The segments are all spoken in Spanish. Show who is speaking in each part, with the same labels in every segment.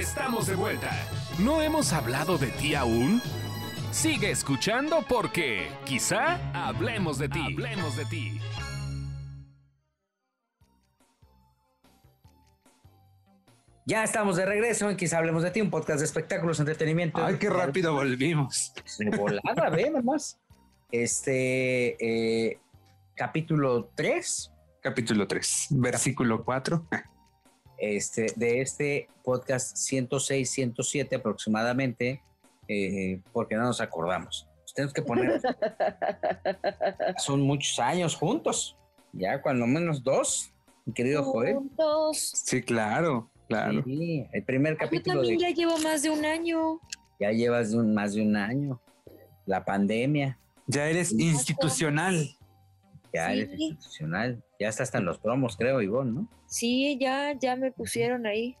Speaker 1: Estamos de vuelta. ¿No hemos hablado de ti aún? Sigue escuchando porque quizá hablemos de ti. Hablemos de ti.
Speaker 2: Ya estamos de regreso en Quizá Hablemos de Ti, un podcast de espectáculos, entretenimiento.
Speaker 3: Ay, qué rápido volvimos.
Speaker 2: De volada, ve nomás. Este, eh, capítulo 3.
Speaker 3: Capítulo 3, versículo 4.
Speaker 2: Este, de este podcast 106, 107 aproximadamente, eh, porque no nos acordamos. Pues tenemos que poner. Son muchos años juntos. Ya, cuando menos dos, mi querido Joel.
Speaker 4: Juntos.
Speaker 3: Sí, claro, claro.
Speaker 2: Sí, el primer
Speaker 4: Yo
Speaker 2: capítulo
Speaker 4: también
Speaker 2: de-
Speaker 4: ya llevo más de un año.
Speaker 2: ya llevas de un- más de un año. La pandemia,
Speaker 3: Ya eres institucional.
Speaker 2: ya
Speaker 4: Sí.
Speaker 2: eres institucional. Ya está hasta en los promos, creo, Ivonne, ¿no?
Speaker 4: Sí, ya, ya me pusieron ahí.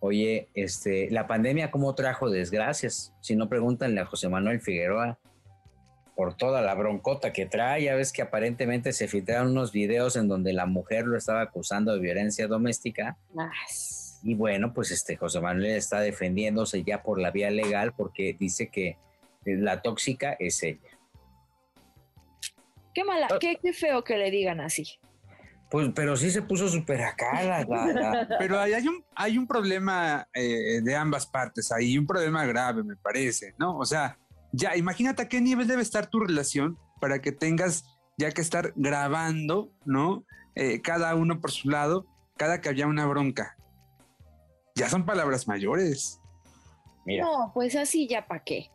Speaker 2: Oye, este, la pandemia cómo trajo desgracias. Si no, pregúntanle a José Manuel Figueroa por toda la broncota que trae. Ya ves que aparentemente se filtraron unos videos en donde la mujer lo estaba acusando de violencia doméstica. Y bueno, pues este José Manuel está defendiéndose ya por la vía legal porque dice que la tóxica es ella.
Speaker 4: Qué mala,
Speaker 2: Ah.
Speaker 4: qué, qué feo que le digan así.
Speaker 2: Pues, pero sí se puso súper acá la,
Speaker 3: Pero hay, hay un, hay un problema eh, de ambas partes, hay un problema grave, me parece, ¿no? O sea, ya imagínate a qué nivel debe estar tu relación para que tengas ya que estar grabando, ¿no? Eh, cada uno por su lado, cada que había una bronca. Ya son palabras mayores.
Speaker 2: Mira,
Speaker 4: No, pues así ya para qué.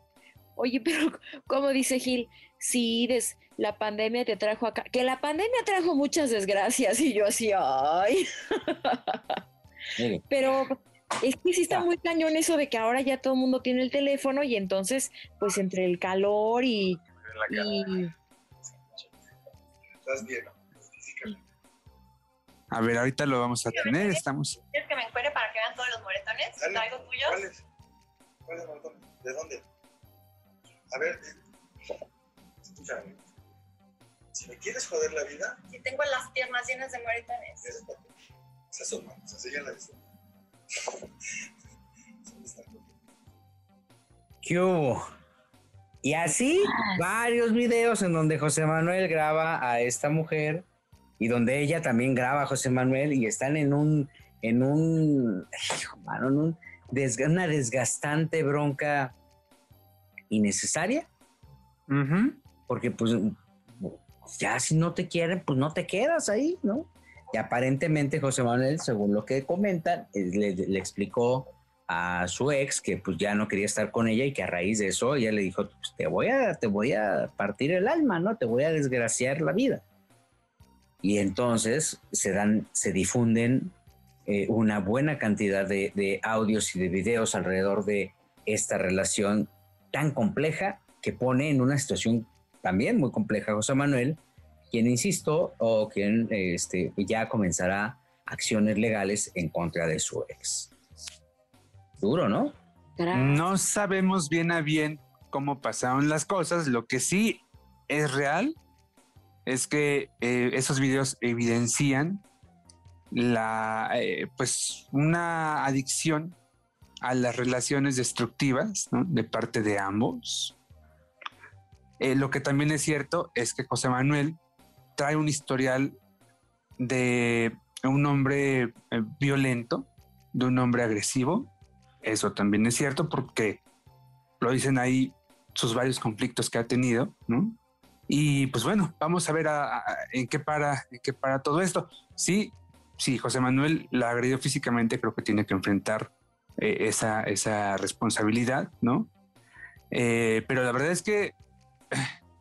Speaker 4: Oye, pero como dice Gil, sí, des- la pandemia te trajo acá, que la pandemia trajo muchas desgracias y yo así, ay, pero es que sí está
Speaker 2: Ah.
Speaker 4: muy cañón eso de que ahora ya todo el mundo tiene el teléfono y entonces, pues entre el calor y, y
Speaker 5: Estás bien, físicamente.
Speaker 3: A ver, ahorita lo vamos a tener, estamos...
Speaker 6: ¿Quieres que me encuere para que vean todos los moretones?
Speaker 5: Dale.
Speaker 6: ¿Traigo tuyos?
Speaker 5: ¿Cuáles? ¿Cuáles, Martón? ¿De dónde? A ver, escúchame. Si me quieres joder la vida,
Speaker 6: Si tengo las piernas llenas de moretones.
Speaker 5: eres pato. Esas son manos, así ya la viste.
Speaker 2: ¿qué hubo? Y así varios videos en donde José Manuel graba a esta mujer y donde ella también graba a José Manuel y están en un, en un, hijo, mano, en un desga- una desgastante bronca innecesaria,
Speaker 3: Ujú.
Speaker 2: porque pues ya si no te quieren, pues no te quedas ahí, ¿no? Y aparentemente José Manuel, según lo que comentan, le, le explicó a su ex que pues ya no quería estar con ella y que a raíz de eso ella le dijo, pues, te voy a, te voy a partir el alma, ¿no? Te voy a desgraciar la vida. Y entonces se dan, se difunden eh, una buena cantidad de, de audios y de videos alrededor de esta relación tan compleja que pone en una situación también muy compleja José Manuel, quien, insisto, o quien este, ya comenzará acciones legales en contra de su ex. Duro, ¿no?
Speaker 3: No sabemos bien a bien cómo pasaron las cosas. Lo que sí es real es que eh, esos videos evidencian la, eh, pues, una adicción a las relaciones destructivas ¿no? de parte de ambos. Eh, lo que también es cierto es que José Manuel trae un historial de un hombre eh, violento, de un hombre agresivo, eso también es cierto porque lo dicen ahí sus varios conflictos que ha tenido, ¿no? Y pues bueno, vamos a ver en qué para, en qué para todo esto. Sí, sí, José Manuel la agredió físicamente, creo que tiene que enfrentar eh, esa, esa responsabilidad, ¿no? Pero la verdad es que,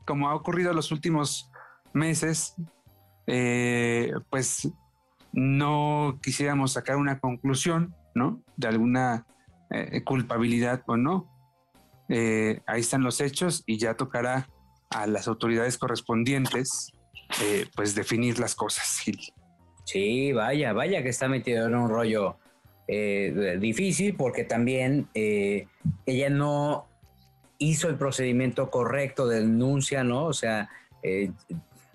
Speaker 3: como ha ocurrido en los últimos meses, eh, pues no quisiéramos sacar una conclusión, ¿no? De alguna eh, culpabilidad o no. Eh, ahí están los hechos y ya tocará a las autoridades correspondientes pues definir las cosas. Gil.
Speaker 2: Sí, vaya, vaya que está metido en un rollo difícil porque también ella no hizo el procedimiento correcto de denuncia, ¿no? O sea, eh,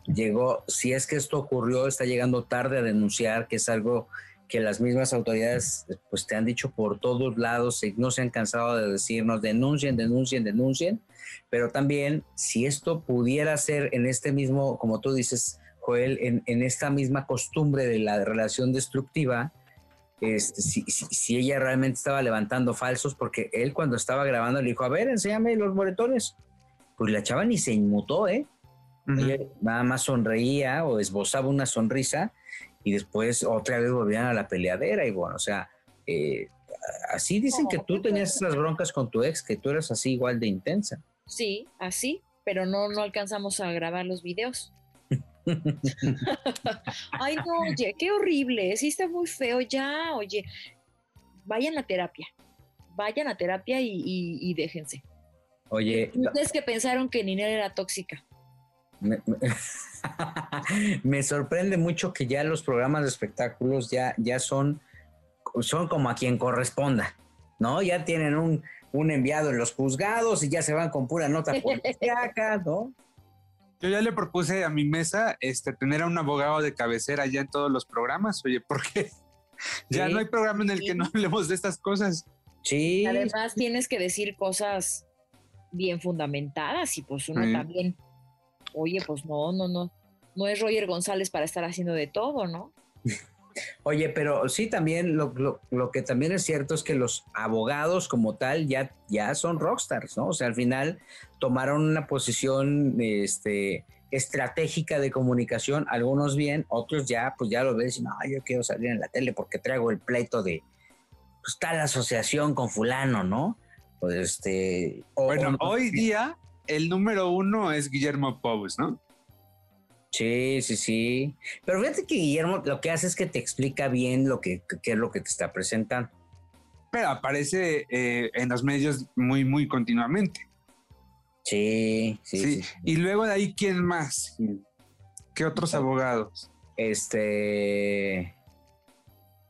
Speaker 2: llegó, si es que esto ocurrió, está llegando tarde a denunciar, que es algo que las mismas autoridades pues te han dicho por todos lados, no se han cansado de decirnos, denuncien, denuncien, denuncien, pero también si esto pudiera ser en este mismo, como tú dices, Joel, en, en esta misma costumbre de la relación destructiva, este, si, si, si ella realmente estaba levantando falsos, porque él cuando estaba grabando le dijo, a ver, enséñame los moretones. Pues la chava ni se inmutó, ¿eh?
Speaker 3: Ujú.
Speaker 2: Ella nada más sonreía o esbozaba una sonrisa y después otra vez volvían a la peleadera y bueno, o sea, eh, así dicen que tú tenías esas broncas con tu ex, que tú eras así igual de intensa.
Speaker 4: Sí, así, pero no, no alcanzamos a grabar los videos. Ay, no, oye, qué horrible, sí está muy feo ya, oye, vayan a terapia, vayan a terapia y, y- y déjense.
Speaker 2: Oye,
Speaker 4: Ustedes que pensaron que Ninel era tóxica.
Speaker 2: me, me- me sorprende mucho que ya los programas de espectáculos ya, ya son, son como a quien corresponda, ¿no? Ya tienen un, un enviado en los juzgados y ya se van con pura nota policíaca, ¿no?
Speaker 3: Yo ya le propuse a mi mesa este, tener a un abogado de cabecera ya en todos los programas, oye, porque ya
Speaker 2: Sí.
Speaker 3: no hay programa en el que no hablemos de estas cosas.
Speaker 2: Sí,
Speaker 4: Además, tienes que decir cosas bien fundamentadas y pues uno
Speaker 3: Sí.
Speaker 4: también, oye, pues no, no, no, no es Roger González para estar haciendo de todo, ¿no?
Speaker 2: Oye, pero sí también lo, lo- lo que también es cierto es que los abogados como tal ya, ya son rockstars, ¿no? O sea, al final tomaron una posición este, estratégica de comunicación, algunos bien, otros ya, pues ya lo ves y no, yo quiero salir en la tele porque traigo el pleito de pues tal asociación con fulano, ¿no? Pues este... o-
Speaker 3: Bueno,
Speaker 2: o-
Speaker 3: hoy día el número uno es Guillermo Pous, ¿no?
Speaker 2: Sí, sí, sí. Pero fíjate que Guillermo lo que hace es que te explica bien lo que, qué es lo que te está presentando.
Speaker 3: Pero aparece eh, en los medios muy, muy continuamente.
Speaker 2: Sí, sí,
Speaker 3: Sí.
Speaker 2: sí. sí.
Speaker 3: Y luego de ahí, ¿quién más? ¿Qué otros abogados?
Speaker 2: Este.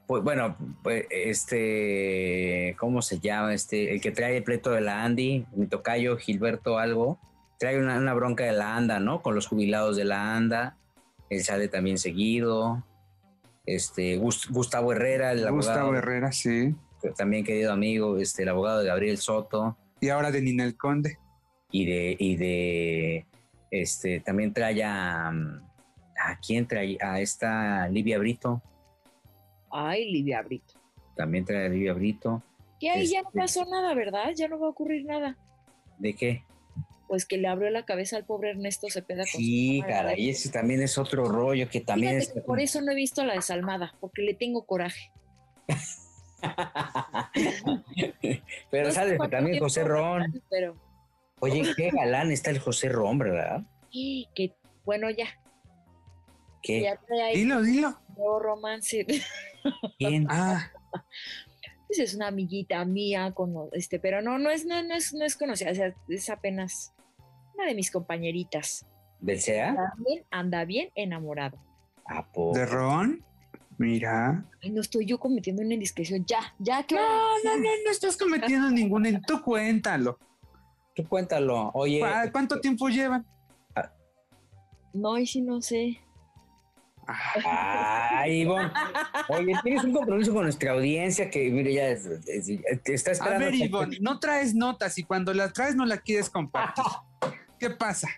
Speaker 2: Pues bueno, pues este. ¿Cómo se llama? Este. El que trae el pleito de la Andy, mi tocayo Gilberto Algo, trae una, una bronca de la ANDA, ¿no? Con los jubilados de la ANDA. Él sale también seguido. Este. Gus- Gustavo Herrera, el
Speaker 3: Gustavo
Speaker 2: abogado,
Speaker 3: Herrera, sí.
Speaker 2: también querido amigo, este, el abogado de Gabriel Soto.
Speaker 3: Y ahora de Ninel Conde.
Speaker 2: y de, y de este también trae a, a quién trae a esta Livia Brito,
Speaker 4: Ay, Lidia Brito.
Speaker 2: también trae a Livia Brito.
Speaker 4: Que ahí ya no
Speaker 2: Este-
Speaker 4: pasó nada, ¿verdad? Ya no va a ocurrir nada.
Speaker 2: ¿De qué?
Speaker 4: Pues que le abrió la cabeza al pobre Ernesto Cepeda. con
Speaker 2: Sí,
Speaker 4: cámara.
Speaker 2: caray, ese también es otro rollo que también
Speaker 4: Fíjate
Speaker 2: es...
Speaker 4: que por eso no he visto la desalmada, porque le tengo coraje.
Speaker 2: Pero
Speaker 4: No
Speaker 2: sale
Speaker 4: cuánto
Speaker 2: también José Ron.
Speaker 4: Pero,
Speaker 2: Oye, qué galán está el José Ron, ¿verdad?
Speaker 4: ¡y! que bueno, ya,
Speaker 2: ¿Qué?
Speaker 4: ya trae ahí
Speaker 3: Dilo, dilo.
Speaker 4: nuevo romance.
Speaker 2: ¿Quién?
Speaker 3: Ah,
Speaker 4: Pues es una amiguita mía, con, este, pero no, no es, no, no es, no es conocida, o sea, es apenas una de mis compañeritas. También anda bien enamorado.
Speaker 2: ¿A poco?
Speaker 3: ¿de Ron? Mira.
Speaker 4: Ay, no estoy yo cometiendo una indiscreción. Ya, ya, que
Speaker 3: No, no, no, no estás cometiendo ningún... en- Tú cuéntalo.
Speaker 2: Tú cuéntalo. Oye,
Speaker 3: ¿Cu- ¿Cuánto tiempo llevan?
Speaker 4: No, y si no sé.
Speaker 2: Ay, Ivonne. Oye, tienes un compromiso con nuestra audiencia que, mire, ya es- es- te está
Speaker 3: A
Speaker 2: esperando.
Speaker 3: ver, Ivonne, no traes notas y cuando las traes no la quieres compartir. ¿Qué pasa?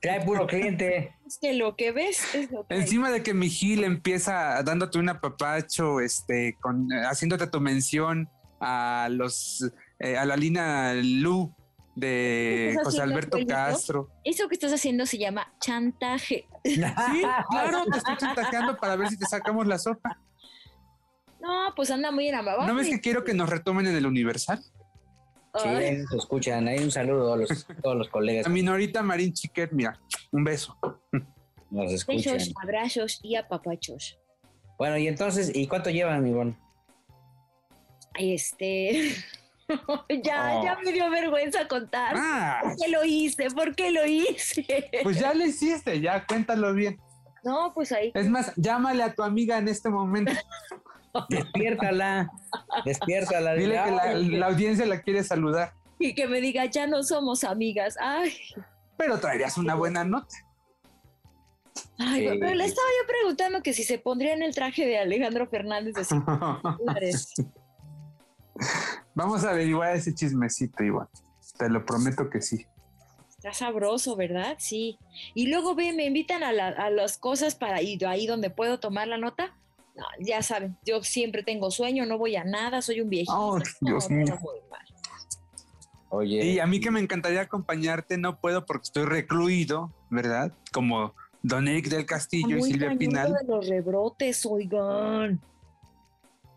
Speaker 2: Trae puro cliente.
Speaker 4: Es que lo que ves es lo que
Speaker 3: Encima de que mi Gil empieza dándote un apapacho, este, con, haciéndote tu mención a los eh, a la Lina Lu
Speaker 4: ¿Qué
Speaker 3: de José Alberto? Castro.
Speaker 4: Eso que estás haciendo se llama chantaje.
Speaker 3: Sí, claro, te estoy chantajeando para ver si te sacamos la sopa.
Speaker 4: No, pues anda muy enamorado.
Speaker 3: ¿No ves que quiero que nos retomen en el Universal?
Speaker 2: Sí, ahí nos escuchan. Ahí un saludo a los, todos los colegas
Speaker 3: A Minorita Marín Chiquet, mira, un beso.
Speaker 2: nos escuchan.
Speaker 4: besos, abrazos y apapachos.
Speaker 2: Bueno, y entonces, ¿y cuánto llevan, Ivonne?
Speaker 4: Este. ya,
Speaker 3: Oh.
Speaker 4: ya me dio vergüenza contar.
Speaker 3: Ah,
Speaker 4: ¿Por qué lo hice? ¿Por qué lo hice?
Speaker 3: pues ya lo hiciste, ya cuéntalo bien.
Speaker 4: No, pues ahí.
Speaker 3: Es más, llámale a tu amiga en este momento.
Speaker 2: Despiértala. Despiértala.
Speaker 3: Dile que la, audiencia la quiere saludar.
Speaker 4: Y que me diga, ya no somos amigas. Ay,
Speaker 3: Pero traerías una buena nota.
Speaker 4: Ay,
Speaker 2: Sí.
Speaker 4: pero le estaba yo preguntando que si se pondría en el traje de Alejandro Fernández de 50 dólares.
Speaker 3: Vamos a averiguar ese chismecito, igual. Te lo prometo que sí.
Speaker 4: Está sabroso, ¿verdad? Sí. Y luego ve, me invitan a, la- a las cosas para ir ahí donde puedo tomar la nota. No, ya saben, yo siempre tengo sueño, no voy a nada, soy un viejito.
Speaker 3: Oh, Dios
Speaker 4: No,
Speaker 3: mío.
Speaker 4: no, mal.
Speaker 2: Oye,
Speaker 3: Y a mí que me encantaría acompañarte, no puedo porque estoy recluido, ¿verdad? Como Don Eric del Castillo y Silvia Pinal.
Speaker 4: de los rebrotes, oigan.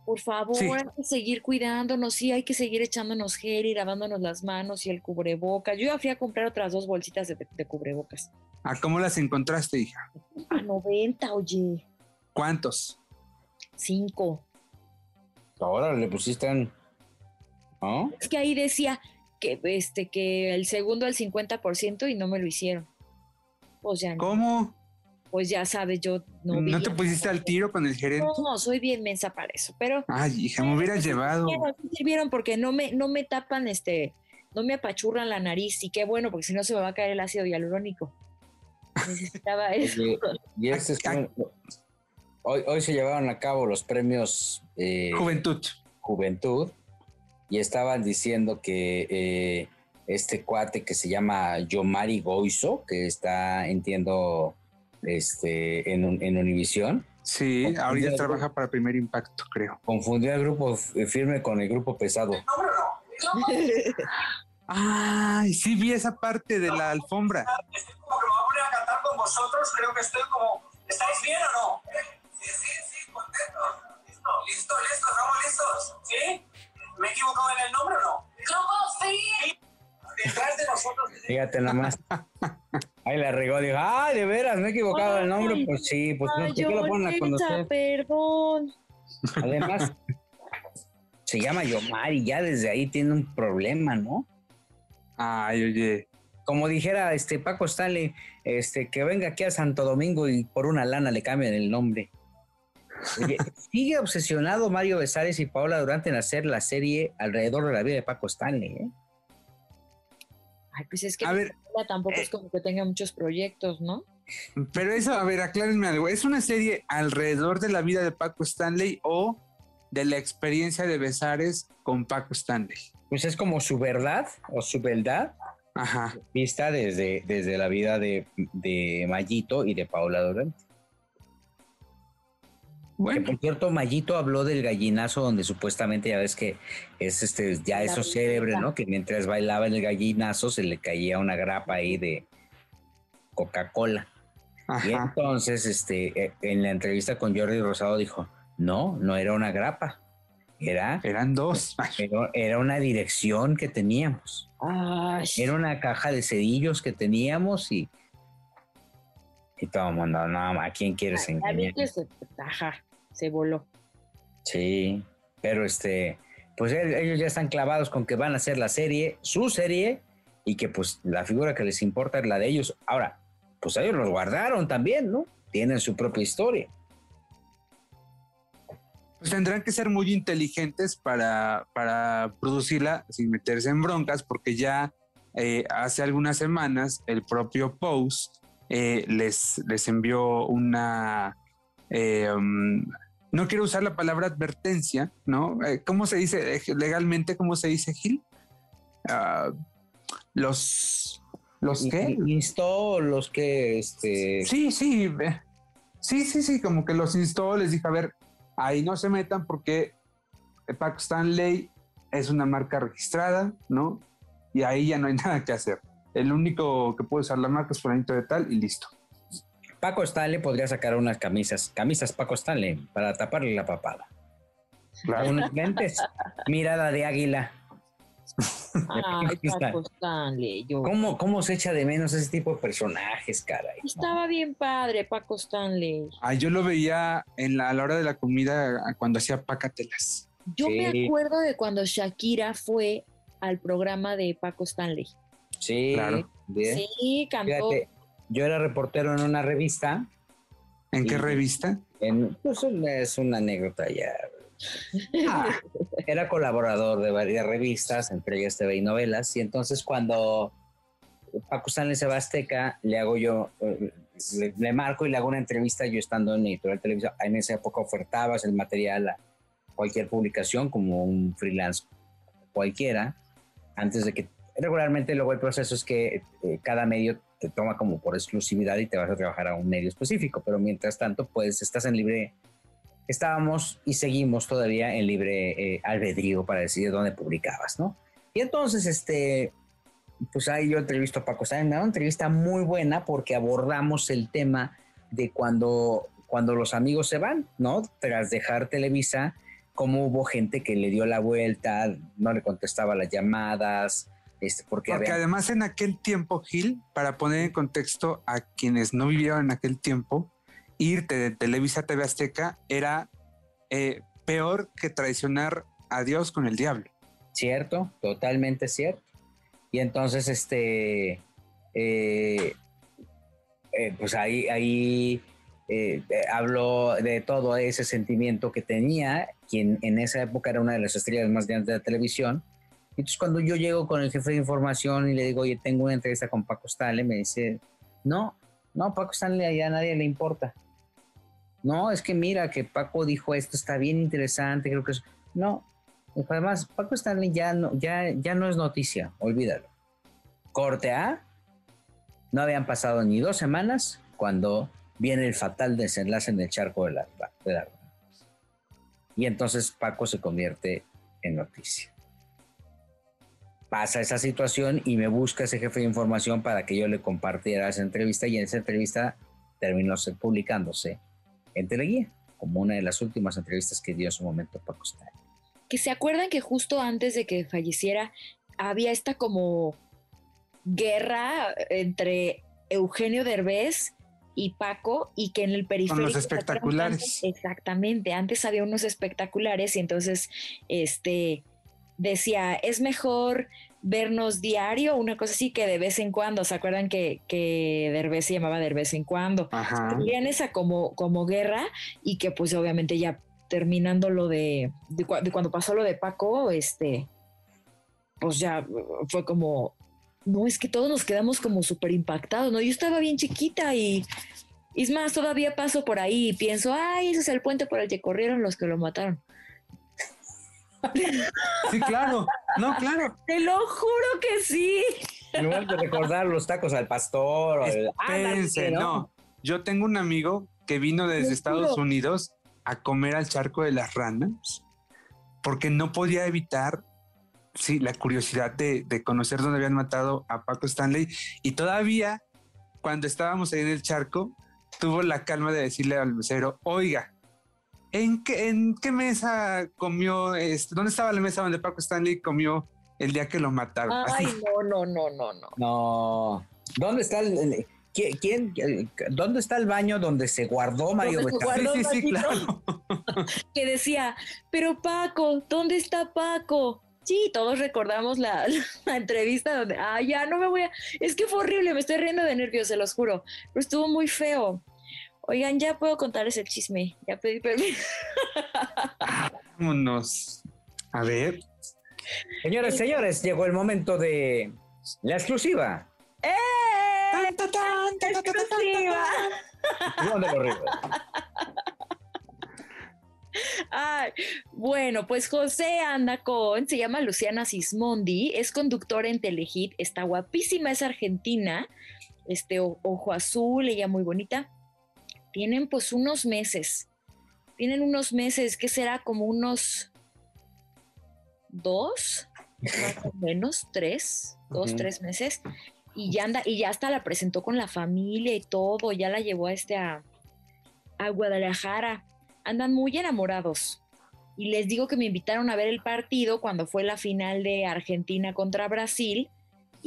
Speaker 4: Por favor,
Speaker 3: Sí.
Speaker 4: hay que seguir cuidándonos, sí, hay que seguir echándonos gel y lavándonos las manos y el cubrebocas. Yo ya fui a comprar otras dos bolsitas de, de cubrebocas.
Speaker 3: ¿A cómo las encontraste, hija?
Speaker 4: A 90, oye,
Speaker 3: ¿Cuántos?
Speaker 4: Cinco.
Speaker 2: ahora le pusiste en... ¿No?
Speaker 4: Es que ahí decía que, este, que el segundo al 50% y no me lo hicieron. Pues ya, no,
Speaker 3: ¿Cómo?
Speaker 4: pues ya sabes, yo no
Speaker 3: ¿No, te pusiste al tiro con el gerente?
Speaker 4: No, soy bien mensa para eso, pero
Speaker 3: Ay, hija, me hubieras llevado.
Speaker 4: sirvieron, sí sirvieron porque no me, no me tapan, este, no me apachurran la nariz y qué bueno, porque si no se me va a caer el ácido hialurónico. Necesitaba eso.
Speaker 2: Y este es hoy, hoy se llevaron a cabo los premios eh,
Speaker 3: Juventud.
Speaker 2: Juventud y estaban diciendo que eh, este cuate que se llama Yomari Goizo, que está, entiendo, este, en, en Univisión,
Speaker 3: Sí, ahorita trabaja para Primer Impacto, creo.
Speaker 2: confundió al grupo f- firme con el grupo pesado.
Speaker 3: Ay, sí vi esa parte de la alfombra.
Speaker 7: Estoy como que me voy a poner a cantar con vosotros. Creo que estoy como. ¿Estáis bien o no? Listo, listo, listo, estamos listos. ¿Sí? ¿Me he equivocado en el nombre o no? ¿Cómo sí? Detrás de nosotros.
Speaker 2: Fíjate nada más. Ahí la regó, dijo, ay, de veras, me he equivocado el nombre.
Speaker 4: Ay.
Speaker 2: Pues sí, pues no, ¿por qué lo ponen a conocer?
Speaker 4: perdón.
Speaker 2: Además, se llama Yomari, ya desde ahí tiene un problema, ¿no?
Speaker 3: Ay, oye.
Speaker 2: Como dijera este Paco Stanley, este, que venga aquí a Santo Domingo y por una lana le cambian el nombre. Oye, sigue obsesionado Mario Besares y Paola Durante en hacer la serie alrededor de la vida de Paco Stanley, ¿eh?
Speaker 4: Ay, pues es que
Speaker 3: A ver,
Speaker 4: tampoco es como que tenga muchos proyectos, ¿no?
Speaker 3: pero eso, a ver, aclárenme algo. ¿Es una serie alrededor de la vida de Paco Stanley o de la experiencia de Besares con Paco Stanley?
Speaker 2: Pues es como su verdad o su verdad
Speaker 3: Ajá.
Speaker 2: vista desde, desde la vida de, de Mayito y de Paola Durante. Que por cierto, Mayito habló del gallinazo donde supuestamente ya ves que es este, ya
Speaker 4: La
Speaker 2: eso célebre, ¿no? Que mientras bailaba en el gallinazo se le caía una grapa ahí de Coca-Cola. Y entonces, este, eh, en la entrevista con Jordi Rosado dijo, no, no era una grapa, era,
Speaker 3: Eran dos.
Speaker 2: Era, era una dirección que teníamos,
Speaker 4: Ay,
Speaker 2: era una caja de cedillos que teníamos y, y todo el mundo, no, ¿a quién quieres
Speaker 4: a mí
Speaker 2: engañar?
Speaker 4: que se, ajá, se voló.
Speaker 2: Sí, pero este, pues el- ellos ya están clavados con que van a hacer la serie, su serie, y que pues la figura que les importa es la de ellos. Ahora, pues ellos los guardaron también, ¿no? Tienen su propia historia.
Speaker 3: Pues tendrán que ser muy inteligentes para, para producirla sin meterse en broncas, porque ya eh, hace algunas semanas el propio Post eh, les, les envió una... eh, um, no quiero usar la palabra advertencia, ¿no? Eh, ¿Cómo se dice eh, legalmente? ¿Cómo se dice, Gil? Ah, los... ¿Los qué?
Speaker 2: Instó los que, este,
Speaker 3: Sí, sí, sí, sí, sí, como que los instó, les dije, a ver, ahí no se metan porque Paco Stanley es una marca registrada, ¿no? Y ahí ya no hay nada que hacer. El único que puede usar la marca es fulanito de tal y listo.
Speaker 2: Paco Stanley podría sacar unas camisas, camisas Paco Stanley, para taparle la papada. Unos lentes, mirada de águila.
Speaker 4: Ay. Paco Stanley, yo.
Speaker 2: ¿Cómo, ¿Cómo se echa de menos ese tipo de personajes, caray?
Speaker 4: Estaba bien padre, Paco Stanley.
Speaker 3: Ah, yo lo veía en la, a la hora de la comida cuando hacía pacatelas.
Speaker 4: Yo me acuerdo de cuando Shakira fue al programa de Paco Stanley.
Speaker 2: Sí,
Speaker 3: Claro.
Speaker 2: bien.
Speaker 4: Sí, cantó.
Speaker 2: Fíjate, yo era reportero en una revista,
Speaker 3: ¿En qué revista?
Speaker 2: en, pues es una anécdota ya. Ah, era colaborador de varias revistas, entre ellas TV y novelas, y entonces cuando Paco Stanley se va a Azteca, le hago yo, eh, le, le marco y le hago una entrevista yo estando en Editorial Televisa. En esa época ofertabas el material a cualquier publicación como un freelance cualquiera, antes de que regularmente luego el proceso es que eh, cada medio te toma como por exclusividad y te vas a trabajar a un medio específico, pero mientras tanto, pues estás en libre, estábamos y seguimos todavía en libre eh, albedrío para decidir dónde publicabas, ¿no? Y entonces, este, pues ahí yo entrevisto a Paco Sáenz, una entrevista muy buena porque abordamos el tema de cuando, cuando los amigos se van, ¿no? Tras dejar Televisa, cómo hubo gente que le dio la vuelta, no le contestaba las llamadas, este, porque,
Speaker 3: además en aquel tiempo, Gil, para poner en contexto a quienes no vivieron en aquel tiempo, irte de Televisa a TV Azteca era eh, peor que traicionar a Dios con el diablo.
Speaker 2: Cierto, totalmente cierto. Y entonces, este, eh, eh, pues ahí, ahí eh, habló de todo ese sentimiento que tenía, quien en esa época era una de las estrellas más grandes de la televisión. Entonces, cuando yo llego con el jefe de información y le digo, oye, tengo una entrevista con Paco Stanley, me dice, no, no, Paco Stanley a nadie le importa. No, es que mira que Paco dijo esto, está bien interesante, creo que es... No, Además, Paco Stanley ya no, ya, ya no es noticia, olvídalo. Corte A, no habían pasado ni dos semanas cuando viene el fatal desenlace en el charco de la, de la Y entonces Paco se convierte en noticia. Pasa esa situación y me busca ese jefe de información para que yo le compartiera esa entrevista y en esa entrevista terminó se- publicándose en Teleguía, como una de las últimas entrevistas que dio en su momento Paco Stanley.
Speaker 4: que se acuerdan que justo antes de que falleciera había esta como guerra entre Eugenio Derbez y Paco y que en el periférico ¿se acuerdan
Speaker 3: espectaculares.
Speaker 4: antes? exactamente antes había unos espectaculares y entonces este decía es mejor vernos diario una cosa así que de vez en cuando se acuerdan que, que Derbez se llamaba de vez en cuando tenían esa como, como guerra y que pues obviamente ya terminando lo de, de, de cuando pasó lo de Paco, este, pues ya fue como, no, es que todos nos quedamos como súper impactados, ¿no? Yo estaba bien chiquita y, y es más, todavía paso por ahí y pienso, ay, ese es el puente por el que corrieron los que lo mataron.
Speaker 3: Sí, claro. No, claro.
Speaker 4: Te lo juro que sí.
Speaker 2: Lugar de recordar los tacos al pastor. o el-
Speaker 3: Espérense, no. Yo tengo un amigo que vino desde Estados. Unidos a comer al charco de las ranas porque no podía evitar sí, la curiosidad de, de conocer dónde habían matado a Paco Stanley y todavía cuando estábamos ahí en el charco tuvo la calma de decirle al mesero, oiga, ¿en qué, en qué mesa comió, este, dónde estaba la mesa donde Paco Stanley comió el día que lo mataron?
Speaker 4: Ay,
Speaker 3: Así.
Speaker 4: no, no, no, no, no.
Speaker 2: No. ¿Dónde está el, el- qui- quién, dónde está el baño donde se guardó Mario
Speaker 4: se guardó
Speaker 3: Sí, sí, sí,
Speaker 4: Maldito.
Speaker 3: claro.
Speaker 4: que decía, pero Paco, ¿dónde está Paco? Sí, todos recordamos la, la entrevista donde, ah, ya no me voy a, es que fue horrible, me estoy riendo de nervios, se los juro, pero estuvo muy feo. Oigan, ya puedo contarles el chisme, ya pedí permiso.
Speaker 3: Vámonos. A ver.
Speaker 2: Señores, señores, llegó el momento de la exclusiva.
Speaker 4: ¡Eh! ¡Exclusiva!
Speaker 2: ¿Dónde lo río?
Speaker 4: Ay, bueno, pues José anda con, se llama Luciana Sismondi, es conductora en Telehit, está guapísima, es argentina, este ojo azul, ella muy bonita. Tienen pues unos meses, tienen unos meses, que será como unos dos, más o menos, tres, dos, tres meses. Y ya anda, y ya hasta la presentó con la familia y todo, ya la llevó a este a, a Guadalajara andan muy enamorados. Y les digo que me invitaron a ver el partido cuando fue la final de Argentina contra Brasil.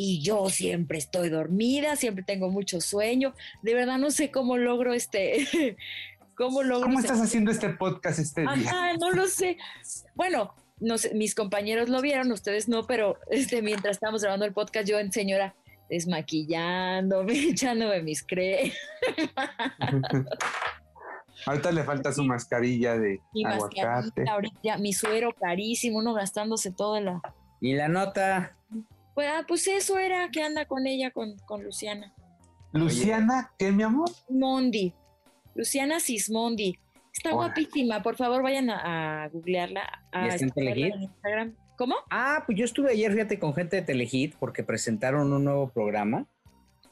Speaker 4: Y yo siempre estoy dormida, siempre tengo mucho sueño. De verdad no sé cómo logro este. ¿Cómo logro
Speaker 3: ¿Cómo estás haciendo este podcast este día?
Speaker 4: Ajá, no lo sé. Bueno, no sé, mis compañeros lo vieron, ustedes no, pero este, mientras estábamos grabando el podcast, yo en señora desmaquillándome, echándome mis cremas.
Speaker 3: Ahorita le falta su mascarilla de
Speaker 4: Mi
Speaker 3: aguacate.
Speaker 4: mascarilla, ahorita, mi suero carísimo, uno gastándose toda la.
Speaker 2: Y la nota,
Speaker 4: Pues, ah, pues eso era que anda con ella, con, con Luciana.
Speaker 3: Luciana, ¿qué, mi amor?
Speaker 4: Mondi. Luciana Sismondi. Está
Speaker 2: Hola.
Speaker 4: guapísima. Por favor, vayan a, a googlearla. A
Speaker 2: ¿Ya está en Telehit?
Speaker 4: en Instagram. ¿Cómo?
Speaker 2: Ah, pues yo estuve ayer, fíjate, con gente de Telehit porque presentaron un nuevo programa.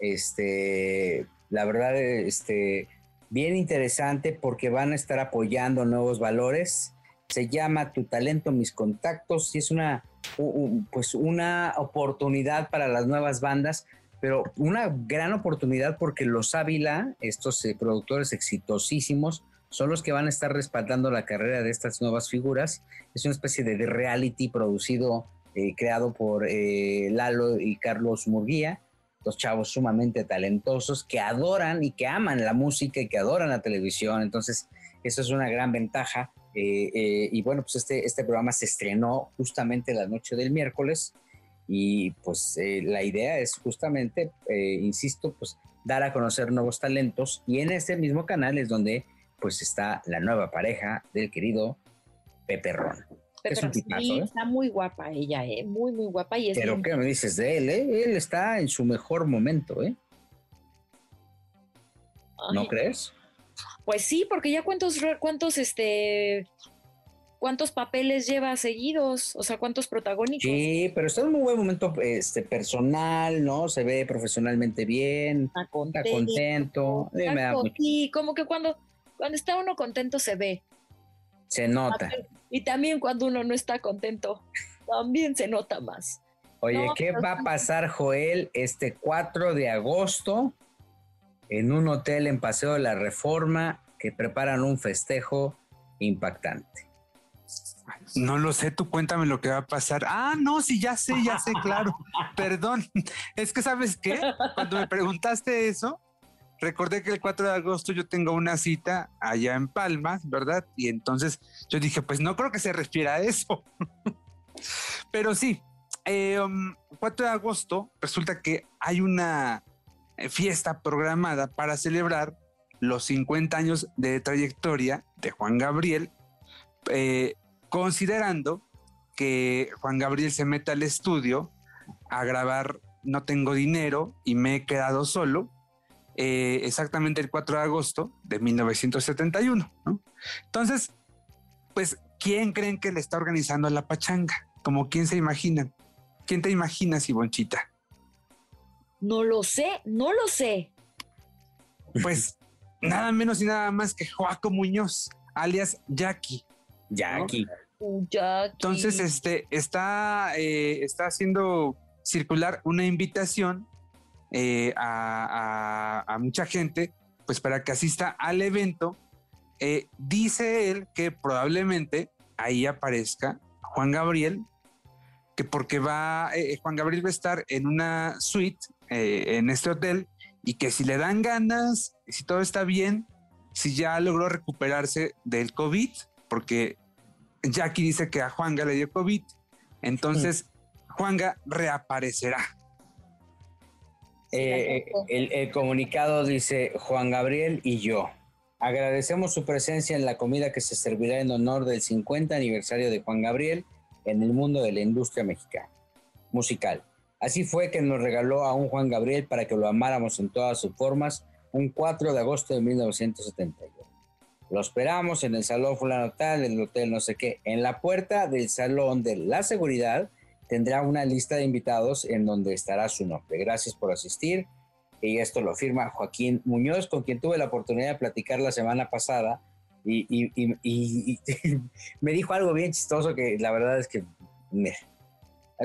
Speaker 2: Este, la verdad, este, bien interesante porque van a estar apoyando nuevos valores. Se llama Tu talento, mis contactos y es una, pues una oportunidad para las nuevas bandas, pero una gran oportunidad porque los Ávila, estos eh, productores exitosísimos, son los que van a estar respaldando la carrera de estas nuevas figuras. Es una especie de reality producido, eh, creado por eh, Lalo y Carlos Murguía, dos chavos sumamente talentosos que adoran y que aman la música y que adoran la televisión. Entonces, eso es una gran ventaja. Eh, eh, y bueno, pues este, este programa se estrenó justamente la noche del miércoles y pues eh, la idea es justamente, insisto, pues dar a conocer nuevos talentos y en este mismo canal es donde pues está la nueva pareja del querido Pepe Ron. Es un
Speaker 4: Pero
Speaker 2: tipazo,
Speaker 4: sí, está muy guapa ella, ¿eh? Muy, muy guapa. Y es
Speaker 2: Pero
Speaker 4: bien-
Speaker 2: ¿qué me dices de él? eh? Él está en su mejor momento, ¿eh? ¿No crees?
Speaker 4: Pues sí, porque ya cuántos, cuántos, este, cuántos papeles lleva seguidos, o sea, cuántos protagónicos.
Speaker 2: Sí, pero está en un muy buen momento este, personal, ¿no? Se ve profesionalmente bien,
Speaker 4: Está
Speaker 2: está
Speaker 4: contento.
Speaker 2: contento. eh, me da mucho-
Speaker 4: Sí, como que cuando, cuando está uno contento se ve.
Speaker 2: se nota.
Speaker 4: Y también cuando uno no está contento, también se nota más.
Speaker 2: Oye,
Speaker 4: No,
Speaker 2: ¿qué va a
Speaker 4: sí.
Speaker 2: pasar, Joel, este 4 de agosto en un hotel en Paseo de la Reforma que preparan un festejo impactante?
Speaker 3: No lo sé, tú cuéntame lo que va a pasar. Ah, no, sí, ya sé, ya sé, claro. Perdón. Es que, ¿sabes qué? Cuando me preguntaste eso, recordé que el 4 de agosto yo tengo una cita allá en Palmas, ¿verdad? Y entonces yo dije, pues no creo que se refiera a eso. Pero sí, eh, um, 4 de agosto resulta que hay una fiesta programada para celebrar los 50 años de trayectoria de Juan Gabriel, eh, considerando que Juan Gabriel se meta al estudio a grabar No tengo dinero y me he quedado solo, eh, exactamente el 4 de agosto de 1971. ¿no? Entonces, pues, ¿quién creen que le está organizando la pachanga? Como quién se imaginan. ¿Quién te imaginas, Ivonchita?
Speaker 4: No lo sé, no lo sé.
Speaker 3: Pues nada menos y nada más que Joaco Muñoz, alias Jackie.
Speaker 4: Jackie.
Speaker 3: Entonces, este está, eh, está haciendo circular una invitación eh, a, a- a mucha gente, pues para que asista al evento. Eh, dice él que probablemente ahí aparezca Juan Gabriel, que porque va, eh, Juan Gabriel va a estar en una suite eh, en este hotel y que si le dan ganas, si todo está bien, si ya logró recuperarse del COVID, porque Jackie dice que a Juanga le dio COVID, entonces Juanga reaparecerá.
Speaker 2: Eh, el, el comunicado dice Juan Gabriel y yo. Agradecemos su presencia en la comida que se servirá en honor del 50 aniversario de Juan Gabriel en el mundo de la industria mexicana musical. Así fue que nos regaló a un Juan Gabriel para que lo amáramos en todas sus formas un 4 de agosto de 1971. Lo esperamos en el salón fulano tal, en el hotel no sé qué. En la puerta del salón de la seguridad tendrá una lista de invitados en donde estará su nombre. Gracias por asistir. Y esto lo firma Joaquín Muñoz, con quien tuve la oportunidad de platicar la semana pasada. Y, y- y- y- me dijo algo bien chistoso que la verdad es que me,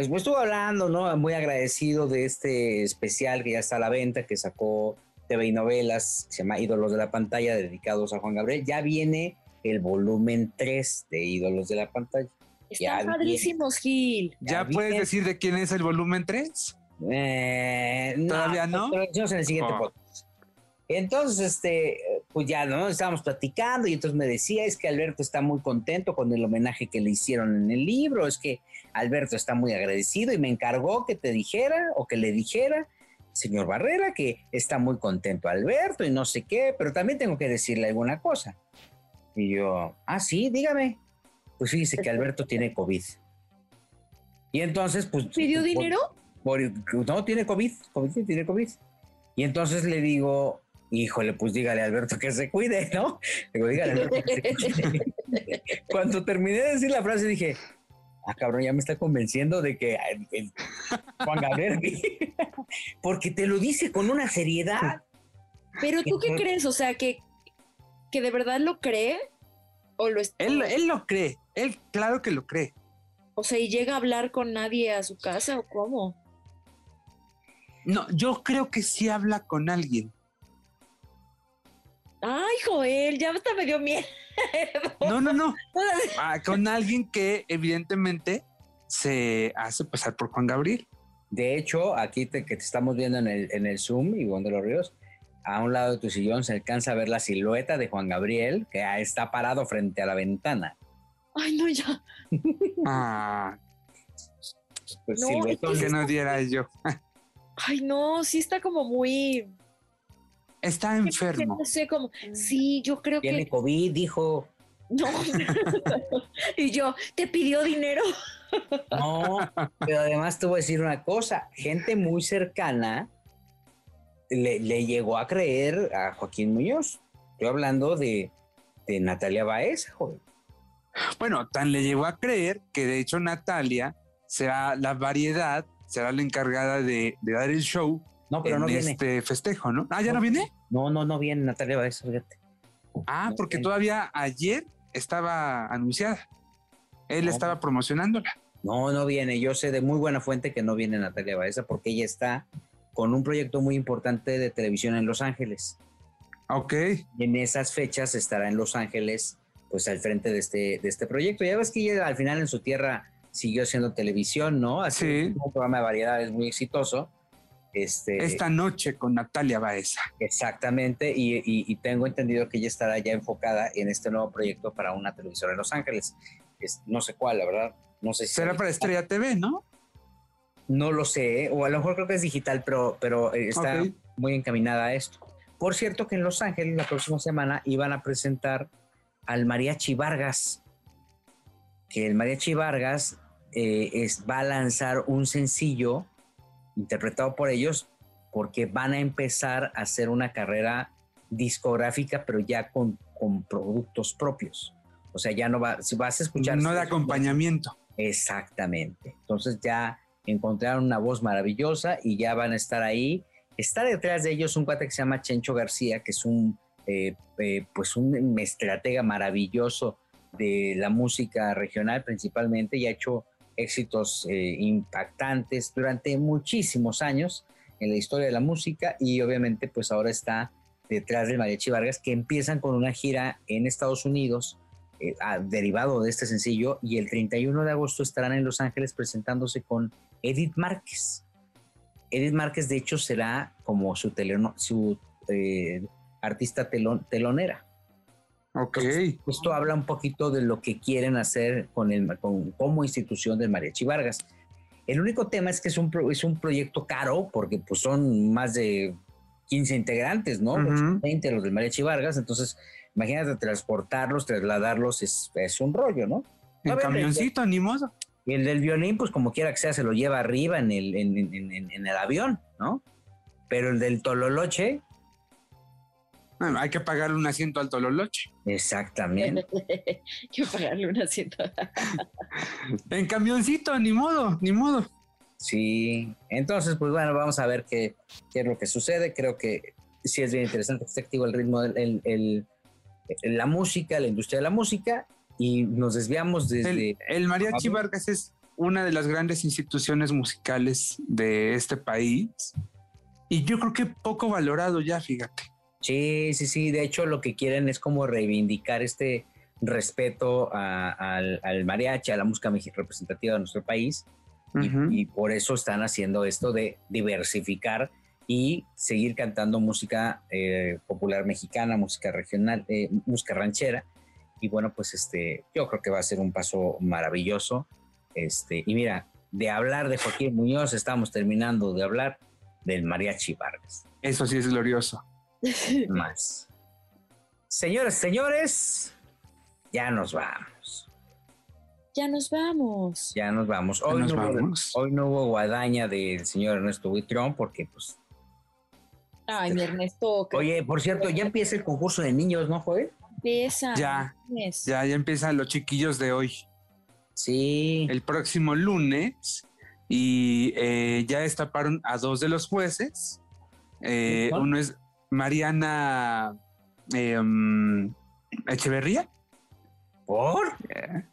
Speaker 2: me estuvo hablando, ¿no? Muy agradecido de este especial que ya está a la venta, que sacó TV y novelas, que se llama Ídolos de la Pantalla, dedicados a Juan Gabriel. Ya viene el volumen 3 de Ídolos de la Pantalla.
Speaker 4: Están padrísimos, Gil.
Speaker 3: ¿Ya,
Speaker 2: Ya
Speaker 3: puedes decir de quién es el volumen 3?
Speaker 2: Eh,
Speaker 3: ¿Todavía no?
Speaker 2: Lo decimos en el siguiente
Speaker 3: Oh.
Speaker 2: podcast. Entonces, este, pues ya, ¿no? Estábamos platicando y entonces me decía, es que Alberto está muy contento con el homenaje que le hicieron en el libro, es que Alberto está muy agradecido y me encargó que te dijera o que le dijera, señor Barrera, que está muy contento Alberto y no sé qué, pero también tengo que decirle alguna cosa. Y yo, ah, sí, dígame. Pues fíjese que Alberto tiene COVID. Y entonces, pues...
Speaker 4: ¿Pidió
Speaker 2: por-
Speaker 4: dinero?
Speaker 2: por- no, tiene COVID, COVID, tiene COVID. Y entonces le digo, híjole, pues dígale a Alberto que se cuide, ¿no? Le digo, dígale a Alberto que se cuide. Cuando terminé de decir la frase dije, ah, cabrón, ya me está convenciendo de que el- el Juan Gabriel, porque te lo dice con una seriedad.
Speaker 4: Pero tú qué crees, o sea, que, que de verdad lo cree o lo es-
Speaker 3: Él, él lo cree, él claro que lo cree.
Speaker 4: o sea, y llega a hablar con nadie a su casa o cómo?
Speaker 3: No, yo creo que sí habla con alguien.
Speaker 4: Joel, ya hasta me dio miedo.
Speaker 3: No, no, no. Ah, con alguien que evidentemente se hace pasar por Juan Gabriel.
Speaker 2: De hecho, aquí te- que te estamos viendo en el, en el Zoom, Ivonne de los Ríos, a un lado de tu sillón se alcanza a ver la silueta de Juan Gabriel, que está parado frente a la ventana.
Speaker 4: Ay, no, ya.
Speaker 3: Ah,
Speaker 2: Pues,
Speaker 4: No,
Speaker 2: siluetón.
Speaker 3: que no diera yo.
Speaker 4: Ay, no, sí está como muy.
Speaker 3: Está enfermo.
Speaker 4: No sé cómo. Sí, yo creo
Speaker 2: Tiene
Speaker 4: que.
Speaker 2: COVID, dijo.
Speaker 4: No. y yo, ¿te pidió dinero?
Speaker 2: No, pero además te voy a decir una cosa, gente muy cercana le, le llegó a creer a Joaquín Muñoz. Estoy hablando de, de Natalia Baez.
Speaker 3: Bueno, tan le llegó a creer que de hecho Natalia será la variedad, será la encargada de, de dar el show
Speaker 2: No, pero
Speaker 3: en
Speaker 2: no viene.
Speaker 3: este festejo, ¿no? Ah, ¿ya no viene?
Speaker 2: No, no, no viene Natalia Baez, fíjate.
Speaker 3: Ah,
Speaker 2: No
Speaker 3: porque
Speaker 2: viene.
Speaker 3: todavía ayer estaba anunciada. Él
Speaker 2: No.
Speaker 3: estaba promocionándola.
Speaker 2: No, no viene. Yo sé de muy buena fuente que no viene Natalia Baeza porque ella está con un proyecto muy importante de televisión en Los Ángeles.
Speaker 3: Ok.
Speaker 2: Y en esas fechas estará en Los Ángeles, pues al frente de este, de este proyecto. Ya ves que ella al final en su tierra siguió haciendo televisión, ¿no? Así
Speaker 3: Sí.
Speaker 2: un programa de variedades muy exitoso. Este,
Speaker 3: Esta noche con Natalia Baeza.
Speaker 2: Exactamente, y, y- y tengo entendido que ella estará ya enfocada en este nuevo proyecto para una televisora en Los Ángeles. Es- no sé cuál, la verdad. No sé si
Speaker 3: Será para Estrella TV, ¿no?
Speaker 2: No lo sé, o a lo mejor creo que es digital, pero, pero eh, está muy encaminada a esto. Por cierto que en Los Ángeles la próxima semana iban a presentar al Mariachi Vargas, que el Mariachi Vargas eh, es- va a lanzar un sencillo interpretado por ellos porque van a empezar a hacer una carrera discográfica, pero ya con, con productos propios. O sea, ya no va, si vas a escuchar...
Speaker 3: No de acompañamiento.
Speaker 2: Exactamente. Entonces ya encontraron una voz maravillosa y ya van a estar ahí. Está detrás de ellos un cuate que se llama Chencho García, que es un, eh, eh, pues un estratega maravilloso de la música regional principalmente y ha hecho éxitos eh, impactantes durante muchísimos años en la historia de la música y obviamente pues ahora está detrás del Mariachi Vargas que empiezan con una gira en Estados Unidos eh, derivado de este sencillo y el 31 de agosto estarán en Los Ángeles presentándose con Edith Márquez. Edith Márquez de hecho será como su, teleno- su eh, artista telon- telonera.
Speaker 3: Ok.
Speaker 2: Esto habla un poquito de lo que quieren hacer con el, con, como institución del Mariachi Vargas. El único tema es que es un, pro- es un proyecto caro porque pues son más de 15 integrantes, ¿no?
Speaker 3: Ujú.
Speaker 2: 20 los del Mariachi Vargas, entonces imagínate transportarlos, trasladarlos, es, es un rollo, ¿no?
Speaker 3: En camioncito, ni modo.
Speaker 2: Y el del violín, pues como quiera que sea, se lo lleva arriba en el, en, en- en- en el avión, ¿no? Pero el del Tololoche,
Speaker 3: Hay que pagarle un asiento al Tololoche.
Speaker 2: exactamente.
Speaker 4: Yo pagarle un asiento.
Speaker 3: En camioncito, ni modo, ni modo.
Speaker 2: Sí, entonces, pues bueno, vamos a ver qué, qué es lo que sucede. Creo que sí es bien interesante que esté activo el ritmo, el, el- el- la música, la industria de la música, y nos desviamos desde...
Speaker 3: El, el Mariachi. Vargas es una de las grandes instituciones musicales de este país. Y yo creo que poco valorado ya, fíjate.
Speaker 2: Sí, sí, sí. De hecho, lo que quieren es como reivindicar este respeto a- al, al mariachi, a la música representativa de nuestro país. y-
Speaker 3: Ujú.
Speaker 2: y, por eso están haciendo esto de diversificar y seguir cantando música eh, popular mexicana, música regional, eh, música ranchera. Y bueno, pues este, yo creo que va a ser un paso maravilloso. Este, y mira, de hablar de Joaquín Muñoz, estamos terminando de hablar del Mariachi Vargas.
Speaker 3: Eso sí es glorioso.
Speaker 2: Más. Señores, señores, ya nos vamos.
Speaker 4: Ya nos vamos.
Speaker 2: Ya nos vamos. Hoy,
Speaker 3: nos
Speaker 2: no, hubo-
Speaker 3: vamos.
Speaker 2: hoy no hubo guadaña del señor Ernesto Buitrón porque pues
Speaker 4: Ay, mi Ernesto,
Speaker 2: Oye, por cierto, ya empieza el concurso de niños, ¿no, Joel?
Speaker 4: empieza.
Speaker 3: Ya. Ya, ya empiezan los chiquillos de hoy.
Speaker 2: Sí.
Speaker 3: El próximo lunes. Y eh, ya destaparon a dos de los jueces. Eh, uno es Mariana eh, mm, Echeverría.
Speaker 2: ¿Por?
Speaker 3: Eh,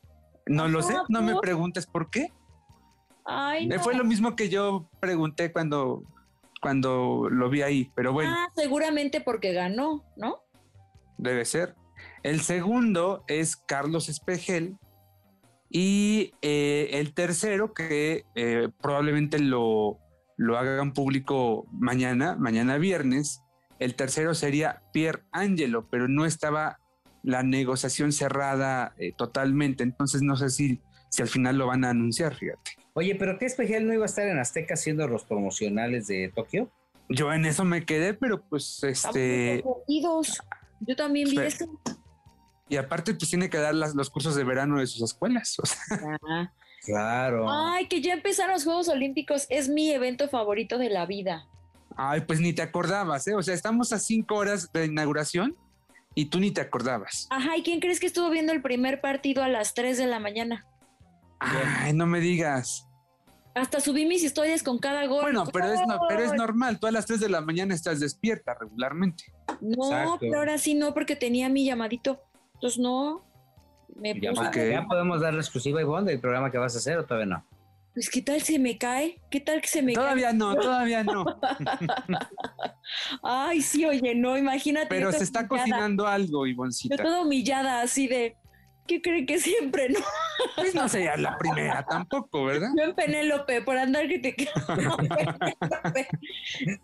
Speaker 3: no lo sé, no me preguntes por qué.
Speaker 4: Ay,
Speaker 3: Eh,
Speaker 4: no.
Speaker 3: Fue lo mismo que yo pregunté cuando, cuando lo vi ahí, pero bueno,
Speaker 4: Ah, seguramente porque ganó, ¿no?
Speaker 3: debe ser. El segundo es Carlos Espejel. Y eh, el tercero, que eh, probablemente lo, lo hagan público mañana, mañana viernes, el tercero sería Pierre Angelo, pero no estaba la negociación cerrada eh, totalmente, entonces no sé si, si al final lo van a anunciar, fíjate.
Speaker 2: Oye, pero ¿qué especial no iba a estar en Azteca haciendo los promocionales de Tokio?
Speaker 3: Yo en eso me quedé, pero pues este...
Speaker 4: Yo también vi
Speaker 3: Pero-
Speaker 4: eso.
Speaker 3: Y aparte, pues tiene que dar las- los cursos de verano de sus escuelas. O sea,
Speaker 4: Ah.
Speaker 2: Claro.
Speaker 4: Ay, que ya empezaron los Juegos Olímpicos. Es mi evento favorito de la vida.
Speaker 3: Ay, pues ni te acordabas, ¿eh? O sea, estamos a cinco horas de inauguración y tú ni te acordabas.
Speaker 4: Ajá, ¿y quién crees que estuvo viendo el primer partido a las 3 de la mañana?
Speaker 3: Ay, no me digas.
Speaker 4: Hasta subí mis historias con cada gol.
Speaker 3: Bueno, pero es, no, pero es normal. Tú a las 3 de la mañana estás despierta regularmente.
Speaker 4: No,
Speaker 2: Exacto.
Speaker 4: pero ahora sí no, porque tenía mi llamadito. Entonces no. Me
Speaker 2: Ya,
Speaker 4: puse-
Speaker 2: ya podemos dar la exclusiva, Ivonne, del programa que vas a hacer o todavía no.
Speaker 4: Pues, ¿qué tal se me cae? ¿Qué tal que se me
Speaker 3: Todavía no, todavía no.
Speaker 4: cae? Ay, sí, oye, no, imagínate.
Speaker 3: Pero
Speaker 4: yo
Speaker 3: se está
Speaker 4: humillada.
Speaker 3: cocinando algo,
Speaker 4: Yo
Speaker 3: Ivoncita.
Speaker 4: toda humillada, así de. ¿Qué creen que siempre no?
Speaker 3: Pues no sería la primera tampoco, ¿verdad?
Speaker 4: Yo en Penélope por andar criticando. a Penélope.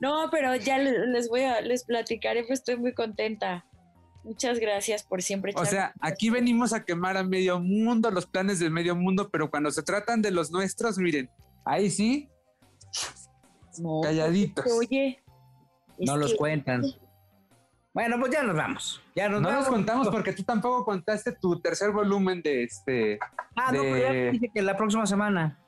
Speaker 4: No, pero ya le- les voy a, les platicaré, pues estoy muy contenta. Muchas gracias por siempre.
Speaker 3: O
Speaker 4: echarme-
Speaker 3: sea, aquí venimos a quemar a medio mundo, los planes del medio mundo, pero cuando se tratan de los nuestros, miren, ahí sí,
Speaker 4: No,
Speaker 3: calladitos.
Speaker 4: Oye.
Speaker 2: No los
Speaker 4: que-
Speaker 2: cuentan. Bueno, pues ya nos vamos. Ya nos
Speaker 3: No
Speaker 2: vamos.
Speaker 3: nos contamos porque tú tampoco contaste tu tercer volumen de este.
Speaker 2: Ah, no, pero ya
Speaker 3: de-
Speaker 2: dije que la próxima semana.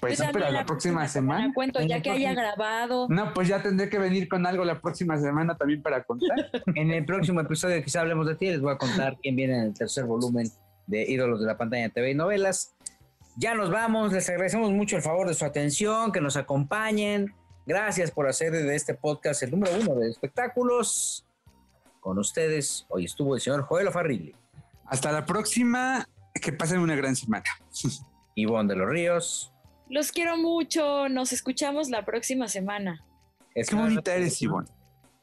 Speaker 3: Pues no, pero
Speaker 4: también
Speaker 3: la próxima semana.
Speaker 4: Cuento,
Speaker 2: En
Speaker 4: ya que haya
Speaker 2: próximo-
Speaker 4: grabado.
Speaker 3: No, pues ya tendré que venir con algo la próxima semana también para contar.
Speaker 2: En el próximo episodio quizá hablemos de ti, les voy a contar quién viene en el tercer volumen de Ídolos de la Pantalla TV y Novelas. Ya nos vamos, les agradecemos mucho el favor de su atención, que nos acompañen. Gracias por hacer de este podcast el número uno de espectáculos. Con ustedes, hoy estuvo el señor Joel Farrilli,
Speaker 3: Hasta la próxima. Que pasen una gran semana.
Speaker 2: Ivonne de los Ríos.
Speaker 4: Los quiero mucho. Nos escuchamos la próxima semana.
Speaker 3: Qué bonita eres, Ivonne.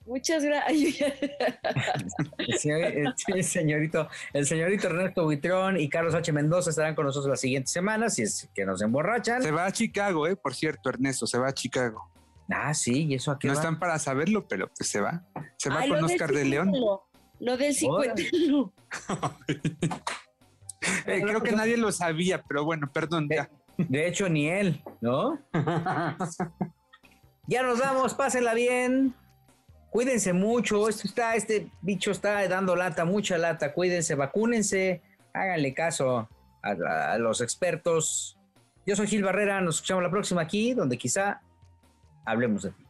Speaker 4: Muchas gracias.
Speaker 2: El señorito, el señorito Ernesto Buitrón y Carlos H. Mendoza estarán con nosotros la siguiente semana, si es que nos emborrachan.
Speaker 3: Se va a Chicago, ¿eh? Por cierto, Ernesto, se va a Chicago.
Speaker 2: Ah, sí, y eso aquí
Speaker 3: No
Speaker 2: va?
Speaker 3: están para saberlo, pero pues se va. Se va
Speaker 4: Ay,
Speaker 3: con Oscar de León.
Speaker 4: 50, Lo del 50. no.
Speaker 3: Eh, creo que nadie lo sabía, pero bueno, perdón. Ya.
Speaker 2: De hecho, ni él, ¿no? Ya nos vamos, pásenla bien. Cuídense mucho. Está, este bicho está dando lata, mucha lata. Cuídense, vacúnense, háganle caso a, a- a los expertos. Yo soy Gil Barrera, nos escuchamos la próxima aquí, donde quizá hablemos de ti.